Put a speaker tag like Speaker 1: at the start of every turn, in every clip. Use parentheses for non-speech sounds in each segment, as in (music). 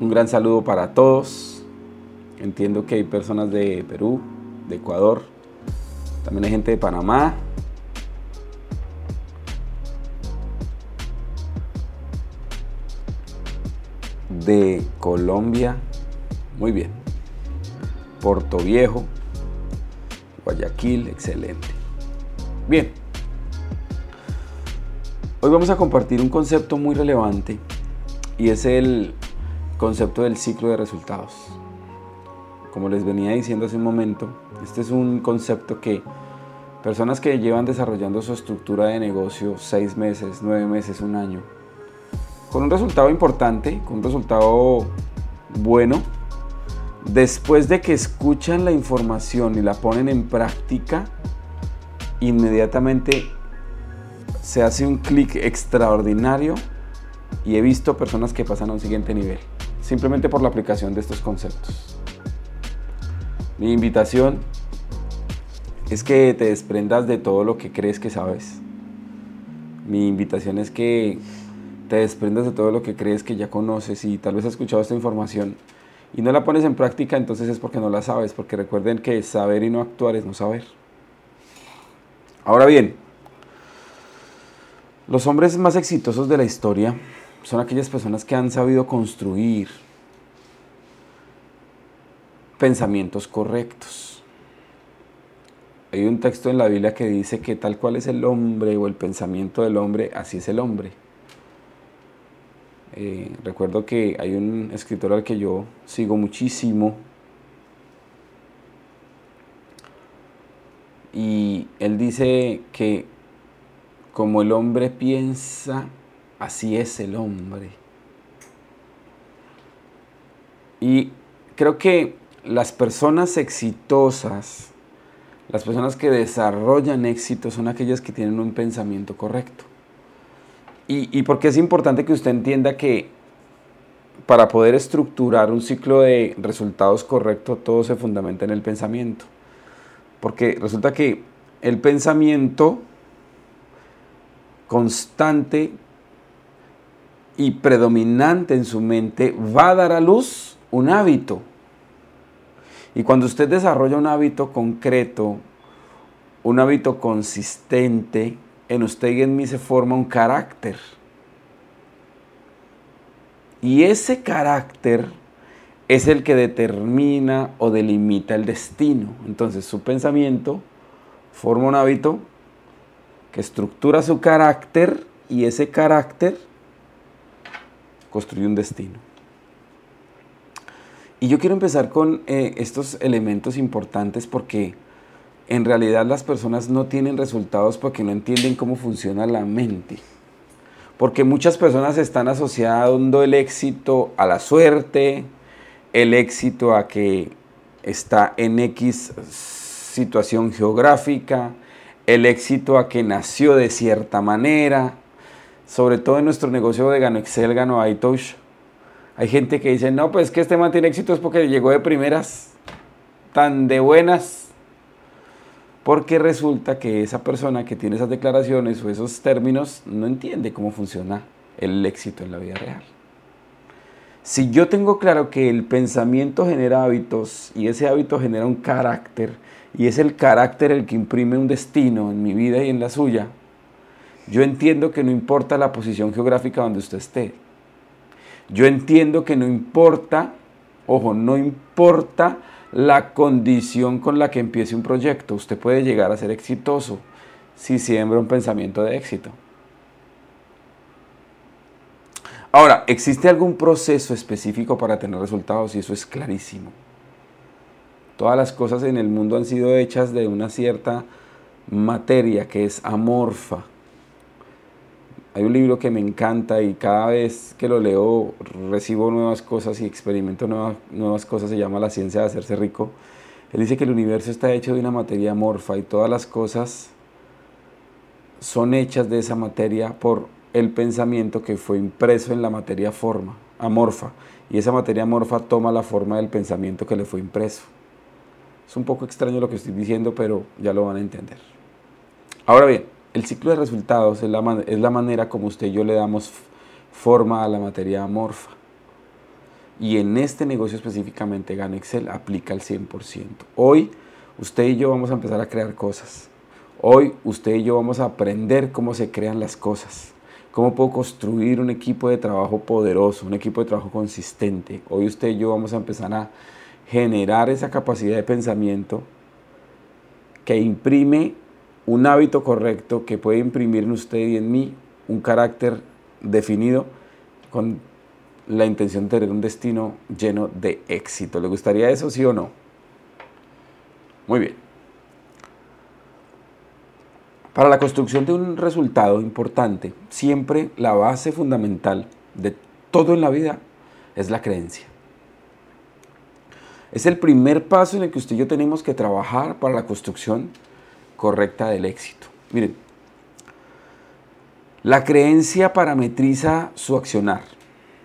Speaker 1: Un gran saludo para todos. Entiendo que hay personas de Perú, de Ecuador, también hay gente de Panamá. De Colombia, muy bien. Puerto Viejo, Guayaquil, excelente. Bien. Hoy vamos a compartir un concepto muy relevante y es el concepto del ciclo de resultados. Como les venía diciendo hace un momento, este es un concepto que personas que llevan desarrollando su estructura de negocio seis meses, nueve meses, un año, con un resultado importante, con un resultado bueno, después de que escuchan la información y la ponen en práctica, inmediatamente se hace un clic extraordinario y he visto personas que pasan a un siguiente nivel, simplemente por la aplicación de estos conceptos. Mi invitación es que te desprendas de todo lo que crees que sabes. Mi invitación es que te desprendas de todo lo que crees que ya conoces y tal vez has escuchado esta información y no la pones en práctica, entonces es porque no la sabes, porque recuerden que saber y no actuar es no saber. Ahora bien, los hombres más exitosos de la historia son aquellas personas que han sabido construir pensamientos correctos. Hay un texto en la Biblia que dice que tal cual es el hombre o el pensamiento del hombre, así es el hombre. Eh, recuerdo que hay un escritor al que yo sigo muchísimo y él dice que como el hombre piensa, así es el hombre. Y creo que las personas exitosas, las personas que desarrollan éxito son aquellas que tienen un pensamiento correcto. Y, porque es importante que usted entienda que para poder estructurar un ciclo de resultados correcto, todo se fundamenta en el pensamiento. Porque resulta que el pensamiento constante y predominante en su mente va a dar a luz un hábito. Y cuando usted desarrolla un hábito concreto, un hábito consistente, en usted y en mí se forma un carácter. Y ese carácter es el que determina o delimita el destino. Entonces su pensamiento forma un hábito que estructura su carácter y ese carácter construye un destino. Y yo quiero empezar con eh, estos elementos importantes porque en realidad las personas no tienen resultados porque no entienden cómo funciona la mente. Porque muchas personas están asociando el éxito a la suerte, el éxito a que está en X situación geográfica, el éxito a que nació de cierta manera, sobre todo en nuestro negocio de Gano Excel, Gano iTouch. Hay gente que dice, no, pues que este man tiene éxito es porque llegó de primeras, tan de buenas, porque resulta que esa persona que tiene esas declaraciones o esos términos no entiende cómo funciona el éxito en la vida real. Si yo tengo claro que el pensamiento genera hábitos y ese hábito genera un carácter y es el carácter el que imprime un destino en mi vida y en la suya, yo entiendo que no importa la posición geográfica donde usted esté. Yo entiendo que no importa, ojo, no importa la condición con la que empiece un proyecto. Usted puede llegar a ser exitoso si siembra un pensamiento de éxito. Ahora, ¿existe algún proceso específico para tener resultados? Y eso es clarísimo. Todas las cosas en el mundo han sido hechas de una cierta materia que es amorfa. Hay un libro que me encanta y cada vez que lo leo recibo nuevas cosas y experimento nuevas, nuevas cosas, se llama La ciencia de hacerse rico. Él dice que el universo está hecho de una materia amorfa y todas las cosas son hechas de esa materia por el pensamiento que fue impreso en la materia forma, amorfa. Y esa materia amorfa toma la forma del pensamiento que le fue impreso. Es un poco extraño lo que estoy diciendo, pero ya lo van a entender. Ahora bien, el ciclo de resultados es la, es la manera como usted y yo le damos forma a la materia amorfa. Y en este negocio específicamente Gano Excel aplica al 100%. Hoy usted y yo vamos a empezar a crear cosas. Hoy usted y yo vamos a aprender cómo se crean las cosas. Cómo puedo construir un equipo de trabajo poderoso, un equipo de trabajo consistente. Hoy usted y yo vamos a empezar a generar esa capacidad de pensamiento que imprime un hábito correcto, que puede imprimir en usted y en mí un carácter definido con la intención de tener un destino lleno de éxito. ¿Le gustaría eso, sí o no? Muy bien. Para la construcción de un resultado importante, siempre la base fundamental de todo en la vida es la creencia. Es el primer paso en el que usted y yo tenemos que trabajar para la construcción correcta del éxito. Miren, la creencia parametriza su accionar.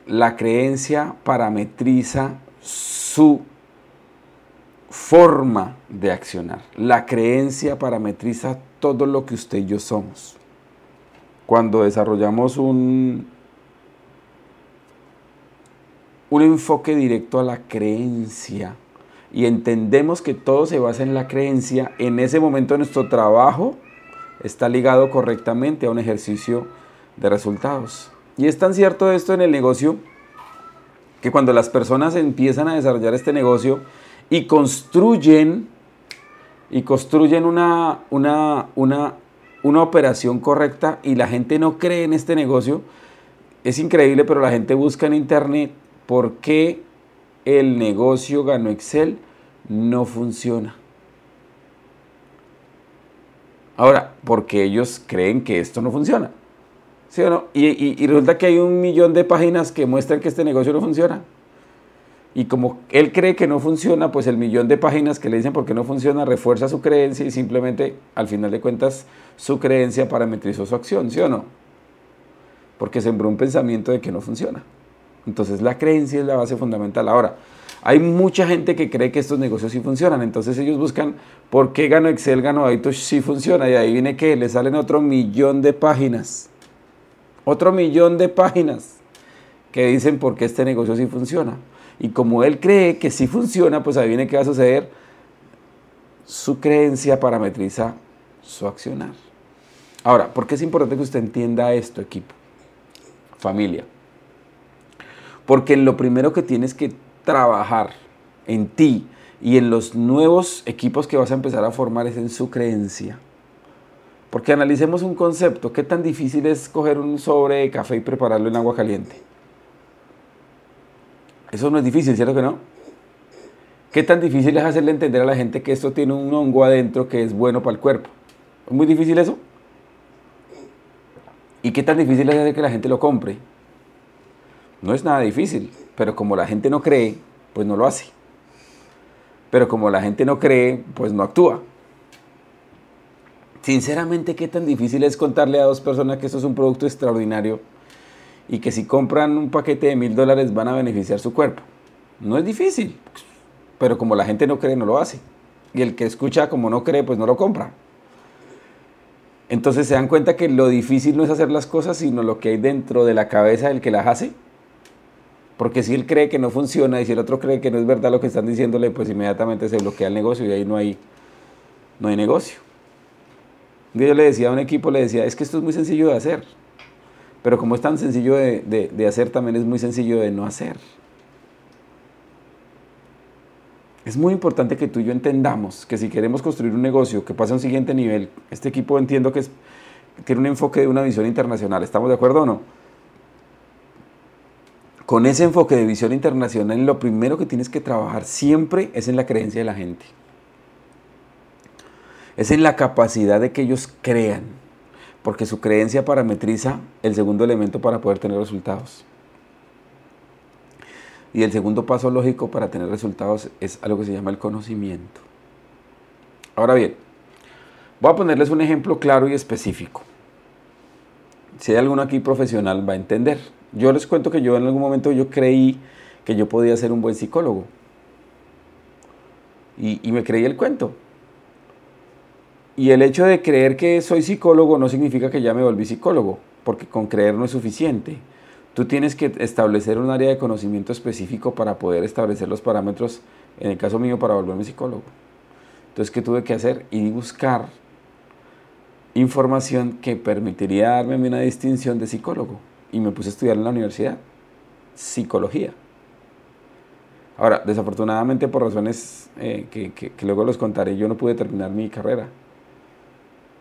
Speaker 1: La creencia parametriza su forma de accionar. La creencia parametriza todo lo que usted y yo somos. Cuando desarrollamos un, un enfoque directo a la creencia y entendemos que todo se basa en la creencia, en ese momento nuestro trabajo está ligado correctamente a un ejercicio de resultados. Y es tan cierto esto en el negocio que cuando las personas empiezan a desarrollar este negocio y construyen y construyen una, una, una, una operación correcta y la gente no cree en este negocio, es increíble, pero la gente busca en internet por qué el negocio Gano Excel no funciona. Ahora, porque ellos creen que esto no funciona. ¿Sí o no? Y, resulta que hay un millón de páginas que muestran que este negocio no funciona. Y como él cree que no funciona, pues el millón de páginas que le dicen por qué no funciona refuerza su creencia y simplemente, al final de cuentas, su creencia parametrizó su acción, ¿sí o no? Porque sembró un pensamiento de que no funciona. Entonces la creencia es la base fundamental. Ahora, hay mucha gente que cree que estos negocios sí funcionan, entonces ellos buscan por qué gano Excel, gano Aitos, sí funciona, y ahí viene que le salen otro millón de páginas, otro millón de páginas que dicen por qué este negocio sí funciona. Y como él cree que sí funciona, pues ahí viene que va a suceder, su creencia parametriza su accionar. Ahora, ¿por qué es importante que usted entienda esto, equipo? Familia. Porque lo primero que tienes que trabajar en ti y en los nuevos equipos que vas a empezar a formar es en su creencia. Porque analicemos un concepto. ¿Qué tan difícil es coger un sobre de café y prepararlo en agua caliente? Eso no es difícil, ¿cierto que no? ¿Qué tan difícil es hacerle entender a la gente que esto tiene un hongo adentro que es bueno para el cuerpo? ¿Es muy difícil eso? ¿Y qué tan difícil es hacer que la gente lo compre? No es nada difícil. Pero como la gente no cree, pues no lo hace. Pero como la gente no cree, pues no actúa. Sinceramente, ¿qué tan difícil es contarle a dos personas que esto es un producto extraordinario y que si compran un paquete de mil dólares van a beneficiar su cuerpo? No es difícil, pero como la gente no cree, no lo hace. Y el que escucha como no cree, pues no lo compra. Entonces se dan cuenta que lo difícil no es hacer las cosas, sino lo que hay dentro de la cabeza del que las hace porque si él cree que no funciona y si el otro cree que no es verdad lo que están diciéndole, pues inmediatamente se bloquea el negocio y ahí no hay, no hay negocio. Un día yo le decía a un equipo, le decía, es que esto es muy sencillo de hacer. Pero como es tan sencillo de, de hacer, también es muy sencillo de no hacer. Es muy importante que tú y yo entendamos que si queremos construir un negocio que pase a un siguiente nivel, este equipo entiendo que es, tiene un enfoque de una visión internacional. ¿Estamos de acuerdo o no? Con ese enfoque de visión internacional, lo primero que tienes que trabajar siempre es en la creencia de la gente. Es en la capacidad de que ellos crean, porque su creencia parametriza el segundo elemento para poder tener resultados. Y el segundo paso lógico para tener resultados es algo que se llama el conocimiento. Ahora bien, voy a ponerles un ejemplo claro y específico. Si hay alguno aquí profesional va a entender. Yo les cuento que yo en algún momento yo creí que yo podía ser un buen psicólogo. Y, me creí el cuento. Y el hecho de creer que soy psicólogo no significa que ya me volví psicólogo, porque con creer no es suficiente. tú tienes que establecer un área de conocimiento específico para poder establecer los parámetros, en el caso mío, para volverme psicólogo. Entonces, ¿qué tuve que hacer? Y buscar información que permitiría darme una distinción de psicólogo. Y me puse a estudiar en la universidad psicología. Ahora, desafortunadamente por razones eh, que, que, luego los contaré, yo no pude terminar mi carrera.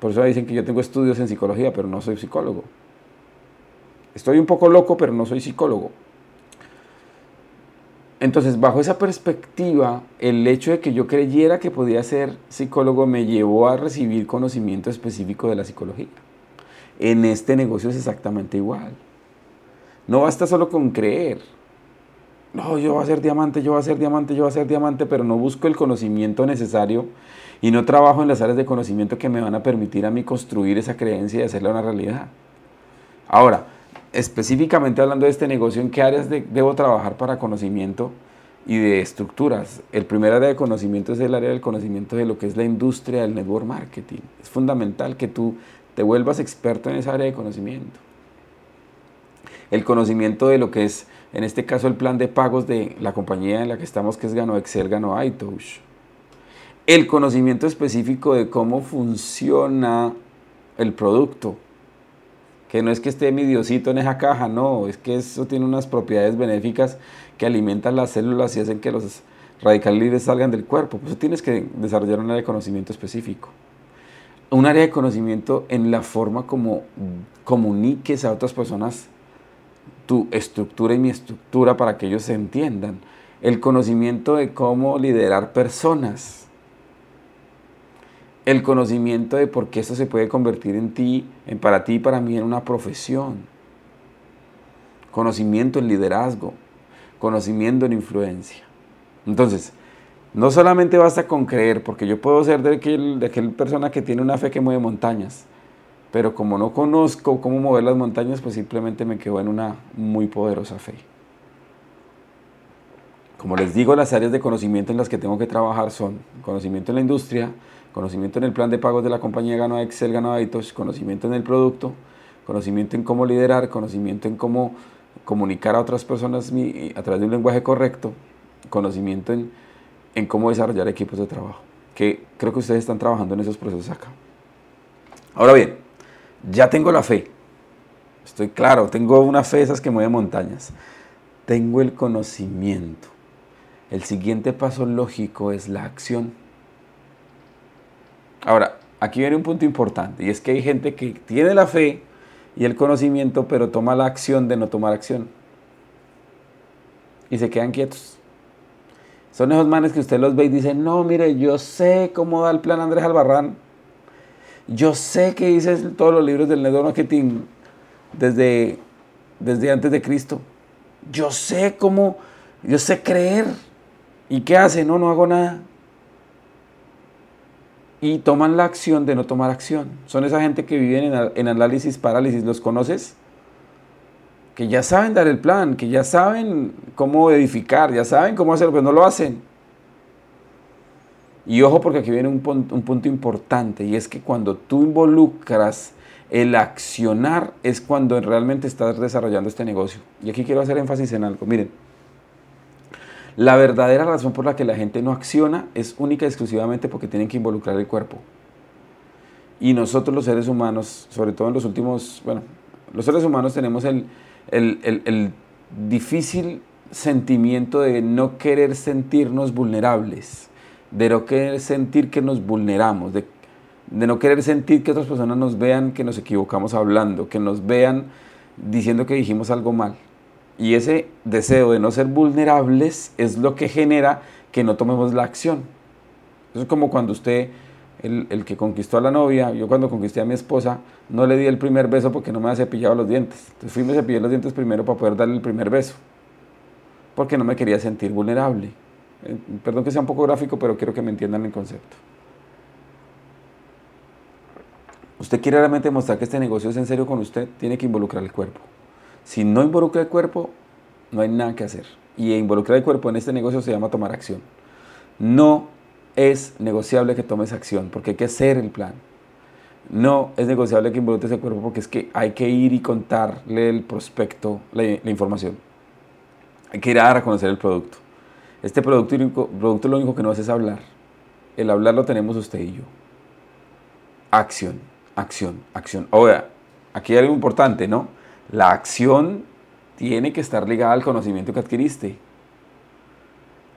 Speaker 1: Por eso dicen que yo tengo estudios en psicología, pero no soy psicólogo. Estoy un poco loco, pero no soy psicólogo. Entonces, bajo esa perspectiva, el hecho de que yo creyera que podía ser psicólogo me llevó a recibir conocimiento específico de la psicología. En este negocio es exactamente igual. No basta solo con creer. No, yo voy a ser diamante, yo voy a ser diamante, yo voy a ser diamante, pero no busco el conocimiento necesario y no trabajo en las áreas de conocimiento que me van a permitir a mí construir esa creencia y hacerla una realidad. Ahora, específicamente hablando de este negocio, ¿en qué áreas debo trabajar para conocimiento y de estructuras? El primer área de conocimiento es el área del conocimiento de lo que es la industria del network marketing. Es fundamental que tú te vuelvas experto en esa área de conocimiento. El conocimiento de lo que es, en este caso, el plan de pagos de la compañía en la que estamos, que es Gano Excel, Gano iTouch. El conocimiento específico de cómo funciona el producto que no es que esté mi diosito en esa caja, no, es que eso tiene unas propiedades benéficas que alimentan las células y hacen que los radicales libres salgan del cuerpo. Pues tienes que desarrollar un área de conocimiento específico. Un área de conocimiento en la forma como comuniques a otras personas tu estructura y mi estructura para que ellos se entiendan. El conocimiento de cómo liderar personas el conocimiento de por qué esto se puede convertir en ti, en para ti y para mí en una profesión. Conocimiento en liderazgo, conocimiento en influencia. Entonces, no solamente basta con creer, porque yo puedo ser de aquel, de aquel persona que tiene una fe que mueve montañas, pero como no conozco cómo mover las montañas, pues simplemente me quedo en una muy poderosa fe. Como les digo, las áreas de conocimiento en las que tengo que trabajar son conocimiento en la industria, conocimiento en el plan de pagos de la compañía Gano Excel, Gano conocimiento en el producto, conocimiento en cómo liderar, conocimiento en cómo comunicar a otras personas a través de un lenguaje correcto, conocimiento en, en cómo desarrollar equipos de trabajo, que creo que ustedes están trabajando en esos procesos acá. Ahora bien, ya tengo la fe, estoy claro, tengo una fe esas que mueve montañas, tengo el conocimiento. El siguiente paso lógico es la acción. Ahora, aquí viene un punto importante y es que hay gente que tiene la fe y el conocimiento, pero toma la acción de no tomar acción. Y se quedan quietos. Son esos manes que usted los ve y dice, no, mire, yo sé cómo da el plan Andrés Albarrán. Yo sé que dice todos los libros del network marketing desde, desde antes de Cristo. Yo sé cómo, yo sé creer. ¿Y qué hace? No, no hago nada y toman la acción de no tomar acción. Son esa gente que viven en, análisis parálisis, ¿los conoces? Que ya saben dar el plan, que ya saben cómo edificar, ya saben cómo hacerlo, pero no lo hacen. Y ojo porque aquí viene un, un punto importante y es que cuando tú involucras el accionar es cuando realmente estás desarrollando este negocio. Y aquí quiero hacer énfasis en algo. Miren, la verdadera razón por la que la gente no acciona es única y exclusivamente porque tienen que involucrar el cuerpo. Y nosotros los seres humanos, sobre todo en los últimos, bueno, los seres humanos tenemos el, el, difícil sentimiento de no querer sentirnos vulnerables, de no querer sentir que nos vulneramos, de, de, no querer sentir que otras personas nos vean que nos equivocamos hablando, que nos vean diciendo que dijimos algo mal. Y ese deseo de no ser vulnerables es lo que genera que no tomemos la acción. Eso es como cuando usted, el, que conquistó a la novia, yo cuando conquisté a mi esposa, no le di el primer beso porque no me había cepillado los dientes. Entonces fui y me cepillé los dientes primero para poder darle el primer beso. Porque no me quería sentir vulnerable. Eh, perdón que sea un poco gráfico, pero quiero que me entiendan el concepto. Usted quiere realmente mostrar que este negocio es en serio con usted, tiene que involucrar el cuerpo. Si no involucra el cuerpo, no hay nada que hacer. Y involucrar el cuerpo en este negocio se llama tomar acción. No es negociable que tomes acción, porque hay que hacer el plan. no es negociable que involucre ese cuerpo porque es que hay que ir y contarle el prospecto, la, información. Hay que ir a dar a conocer el producto. Este producto, producto lo único que no hace es hablar. El hablar lo tenemos usted y yo. Acción, acción, acción. Ahora, aquí hay algo importante, ¿no? La acción tiene que estar ligada al conocimiento que adquiriste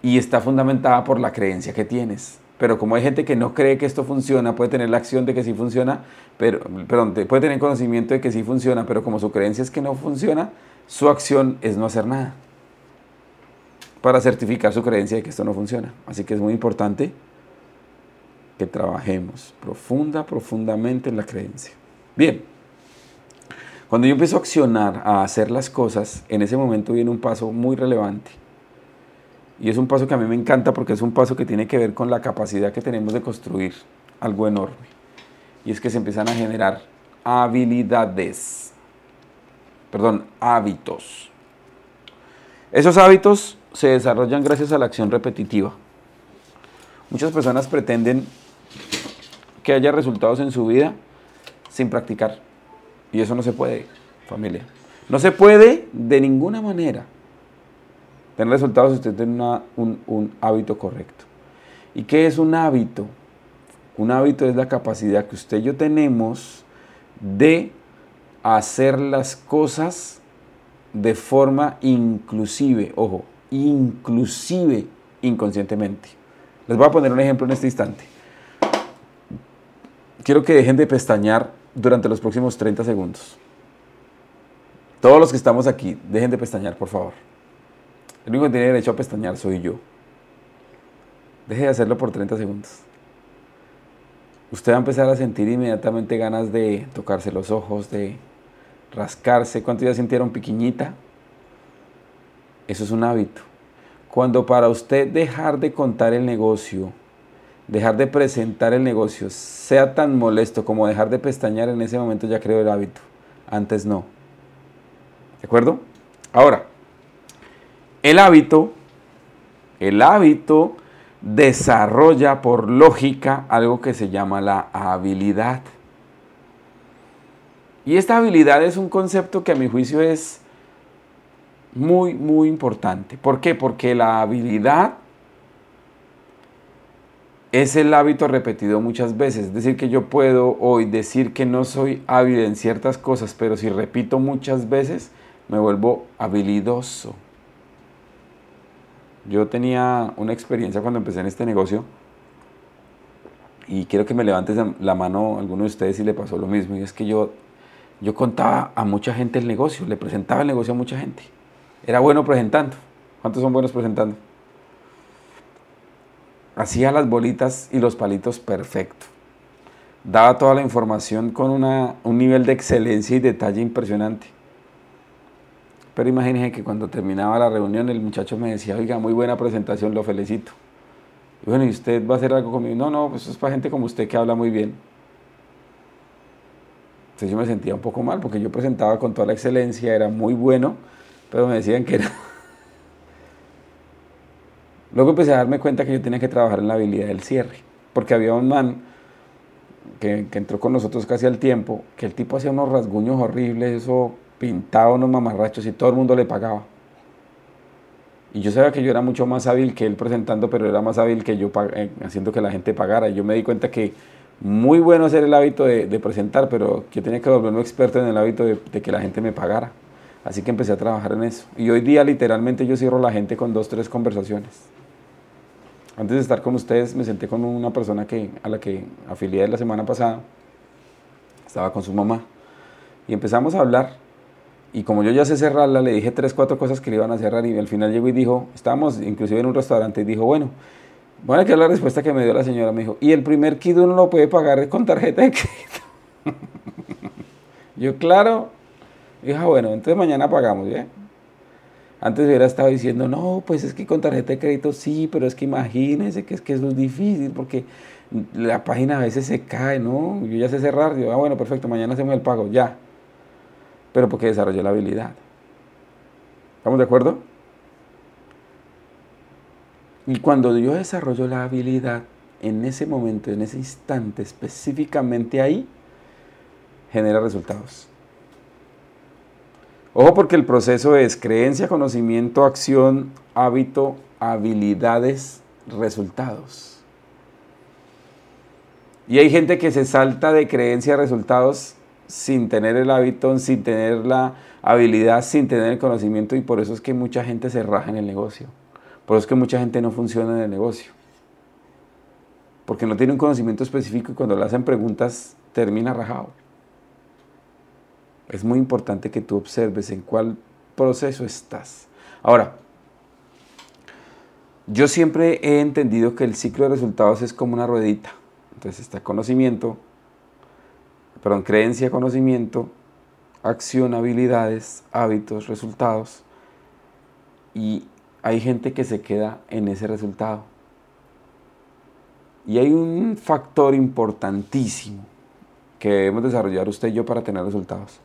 Speaker 1: y está fundamentada por la creencia que tienes. Pero como hay gente que no cree que esto funciona, puede tener la acción de que sí funciona, pero, perdón, puede tener conocimiento de que sí funciona, pero como su creencia es que no funciona, su acción es no hacer nada para certificar su creencia de que esto no funciona. Así que es muy importante que trabajemos profunda, profundamente en la creencia. Bien, cuando yo empiezo a accionar, a hacer las cosas, en ese momento viene un paso muy relevante y es un paso que a mí me encanta porque es un paso que tiene que ver con la capacidad que tenemos de construir algo enorme. Y es que se empiezan a generar habilidades, perdón, hábitos. Esos hábitos se desarrollan gracias a la acción repetitiva. Muchas personas pretenden que haya resultados en su vida sin practicar. Y eso no se puede, familia. No se puede de ninguna manera tener resultados si usted tiene un, hábito correcto. ¿Y qué es un hábito? Un hábito es la capacidad que usted y yo tenemos de hacer las cosas de forma inclusive, ojo, inclusive inconscientemente. Les voy a poner un ejemplo en este instante. Quiero que dejen de pestañear durante los próximos 30 segundos. Todos los que estamos aquí, dejen de pestañear, por favor. El único que tiene derecho a pestañear soy yo. Deje de hacerlo por 30 segundos. Usted va a empezar a sentir inmediatamente ganas de tocarse los ojos, de rascarse. ¿Cuántos ya sintieron piquiñita? Eso es un hábito. Cuando para usted dejar de contar el negocio, dejar de presentar el negocio, sea tan molesto como dejar de pestañear, en ese momento ya creo el hábito. Antes no. ¿De acuerdo? Ahora, el hábito, el hábito desarrolla por lógica algo que se llama la habilidad. Y esta habilidad es un concepto que a mi juicio es muy, muy importante. ¿Por qué? Porque la habilidad es el hábito repetido muchas veces. Es decir, que yo puedo hoy decir que no soy hábil en ciertas cosas, pero si repito muchas veces, me vuelvo habilidoso. Yo tenía una experiencia cuando empecé en este negocio y quiero que me levantes la mano alguno de ustedes si le pasó lo mismo. Y es que yo, yo contaba a mucha gente el negocio, le presentaba el negocio a mucha gente. Era bueno presentando. ¿Cuántos son buenos presentando? Hacía las bolitas y los palitos perfecto. Daba toda la información con un nivel de excelencia y detalle impresionante. Pero imagínense que cuando terminaba la reunión el muchacho me decía, oiga, muy buena presentación, lo felicito. Y bueno, ¿y usted va a hacer algo conmigo? No, no, pues es para gente como usted que habla muy bien. Entonces yo me sentía un poco mal porque yo presentaba con toda la excelencia, era muy bueno, pero me decían que era... Luego empecé a darme cuenta que yo tenía que trabajar en la habilidad del cierre, porque había un man que, entró con nosotros casi al tiempo, que el tipo hacía unos rasguños horribles, eso pintaba unos mamarrachos y todo el mundo le pagaba. Y yo sabía que yo era mucho más hábil que él presentando, pero era más hábil que yo eh, haciendo que la gente pagara. Y yo me di cuenta que muy bueno hacer el hábito de, presentar, pero yo tenía que volverme experto en el hábito de, que la gente me pagara. Así que empecé a trabajar en eso. Y hoy día literalmente yo cierro la gente con dos, tres conversaciones. Antes de estar con ustedes me senté con una persona que, a la que afilié la semana pasada. Estaba con su mamá. Y empezamos a hablar y como yo ya sé cerrarla, le dije tres, cuatro cosas que le iban a cerrar y al final llegó y dijo, estábamos inclusive en un restaurante y dijo, bueno, bueno, que es la respuesta que me dio la señora. Me dijo, y el primer kit uno lo puede pagar con tarjeta de crédito. (laughs) yo, claro. Dijo, ah, bueno, entonces mañana pagamos, ¿ya? Antes hubiera estado diciendo, no, pues es que con tarjeta de crédito sí, pero es que imagínense que es que eso es difícil porque la página a veces se cae, ¿no? Yo ya sé cerrar, yo, ah, bueno, perfecto, mañana hacemos el pago, ya pero porque desarrolló la habilidad. ¿Estamos de acuerdo? Y cuando yo desarrollo la habilidad, en ese momento, en ese instante, específicamente ahí, genera resultados. Ojo porque el proceso es creencia, conocimiento, acción, hábito, habilidades, resultados. Y hay gente que se salta de creencia a resultados sin tener el hábito, sin tener la habilidad, sin tener el conocimiento y por eso es que mucha gente se raja en el negocio. Por eso es que mucha gente no funciona en el negocio. Porque no tiene un conocimiento específico y cuando le hacen preguntas termina rajado. Es muy importante que tú observes en cuál proceso estás. Ahora, yo siempre he entendido que el ciclo de resultados es como una ruedita. Entonces está conocimiento, perdón, creencia, conocimiento, acción, habilidades, hábitos, resultados. Y hay gente que se queda en ese resultado. Y hay un factor importantísimo que debemos desarrollar usted y yo para tener resultados.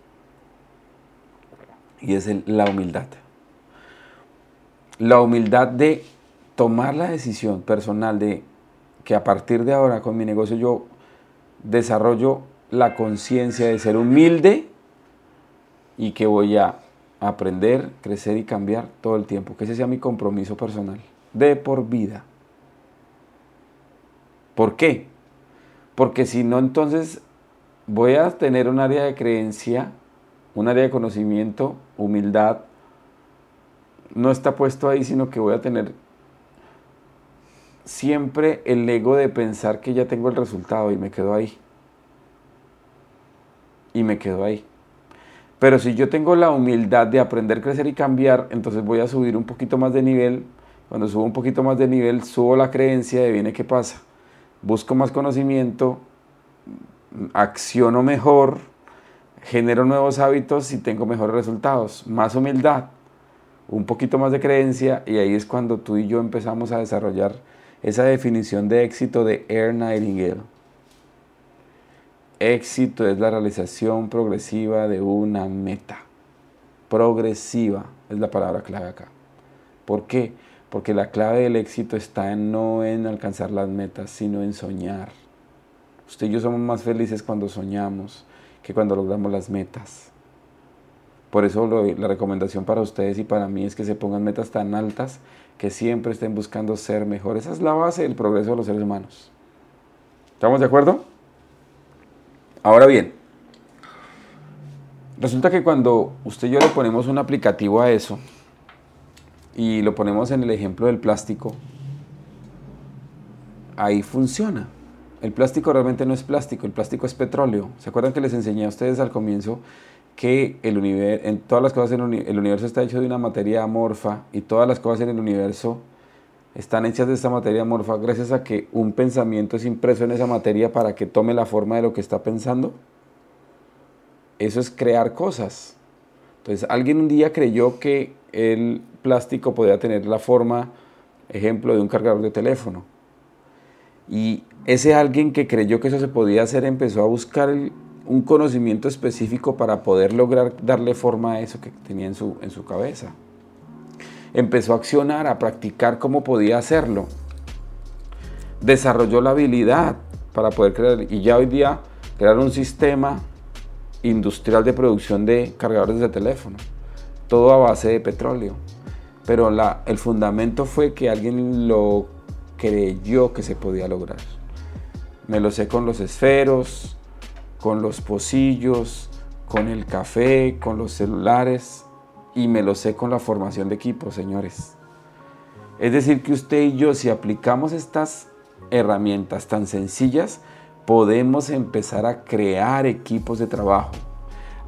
Speaker 1: Y es la humildad. La humildad de tomar la decisión personal de que a partir de ahora con mi negocio yo desarrollo la conciencia de ser humilde y que voy a aprender, crecer y cambiar todo el tiempo. Que ese sea mi compromiso personal, de por vida. ¿Por qué? Porque si no, entonces voy a tener un área de creencia, un área de conocimiento, humildad. No está puesto ahí, sino que voy a tener siempre el ego de pensar que ya tengo el resultado y me quedo ahí. Y me quedo ahí. Pero si yo tengo la humildad de aprender, crecer y cambiar, entonces voy a subir un poquito más de nivel. Cuando subo un poquito más de nivel, subo la creencia de viene qué pasa. Busco más conocimiento, acciono mejor, genero nuevos hábitos y tengo mejores resultados. Más humildad, un poquito más de creencia y ahí es cuando tú y yo empezamos a desarrollar esa definición de éxito de Air Nightingale. Éxito es la realización progresiva de una meta. Progresiva es la palabra clave acá. ¿Por qué? Porque la clave del éxito está no en alcanzar las metas, sino en soñar. Usted y yo somos más felices cuando soñamos que cuando logramos las metas. Por eso la recomendación para ustedes y para mí es que se pongan metas tan altas que siempre estén buscando ser mejor. Esa es la base del progreso de los seres humanos. ¿Estamos de acuerdo? Ahora bien, resulta que cuando usted y yo le ponemos un aplicativo a eso y lo ponemos en el ejemplo del plástico, ahí funciona. El plástico realmente no es plástico, el plástico es petróleo. ¿Se acuerdan que les enseñé a ustedes al comienzo que el universo, en todas las cosas en el universo está hecho de una materia amorfa y todas las cosas en el universo están hechas de esta materia amorfa gracias a que un pensamiento es impreso en esa materia para que tome la forma de lo que está pensando. Eso es crear cosas. Entonces, alguien un día creyó que el plástico podía tener la forma, ejemplo, de un cargador de teléfono. Y ese alguien que creyó que eso se podía hacer empezó a buscar un conocimiento específico para poder lograr darle forma a eso que tenía en su, en su cabeza empezó a accionar, a practicar cómo podía hacerlo. Desarrolló la habilidad para poder crear, y ya hoy día crear un sistema industrial de producción de cargadores de teléfono, todo a base de petróleo. Pero la, el fundamento fue que alguien lo creyó que se podía lograr. Me lo sé con los esferos, con los pocillos, con el café, con los celulares y me lo sé con la formación de equipos, señores. Es decir, que usted y yo, si aplicamos estas herramientas tan sencillas, podemos empezar a crear equipos de trabajo,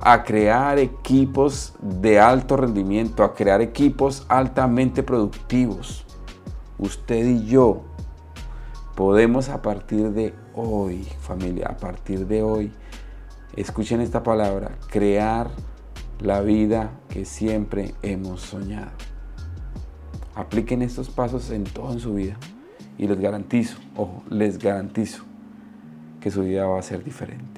Speaker 1: a crear equipos de alto rendimiento, a crear equipos altamente productivos. Usted y yo podemos a partir de hoy, familia, a partir de hoy, escuchen esta palabra, crear la vida que siempre hemos soñado. Apliquen estos pasos en todo su vida y les garantizo, ojo, les garantizo que su vida va a ser diferente.